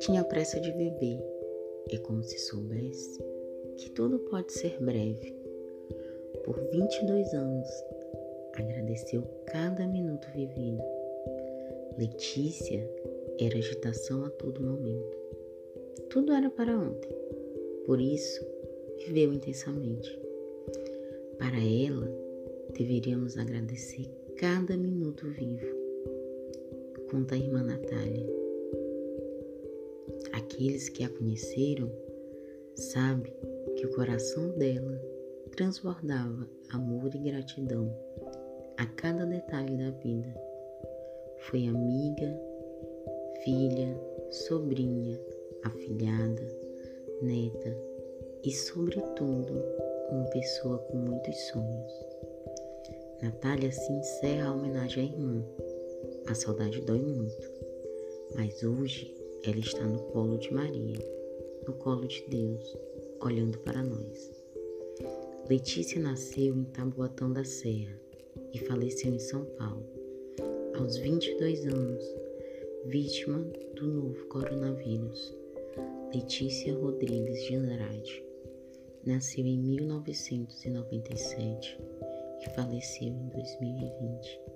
Tinha pressa de viver, e como se soubesse que tudo pode ser breve. Por 22 anos, agradeceu cada minuto vivido. Letícia era agitação a todo momento. Tudo era para ontem, por isso viveu intensamente. Para ela, deveríamos agradecer cada minuto vivo. Conta a irmã Natália. Aqueles que a conheceram sabem que o coração dela transbordava amor e gratidão a cada detalhe da vida. Foi amiga, filha, sobrinha, afilhada, neta e, sobretudo, uma pessoa com muitos sonhos. Natália se encerra a homenagem à irmã. A saudade dói muito, mas hoje ela está no colo de Maria, no colo de Deus, olhando para nós. Letícia nasceu em Taboatão da Serra e faleceu em São Paulo, aos 22 anos, vítima do novo coronavírus. Letícia Rodrigues de Andrade nasceu em 1997 e faleceu em 2020.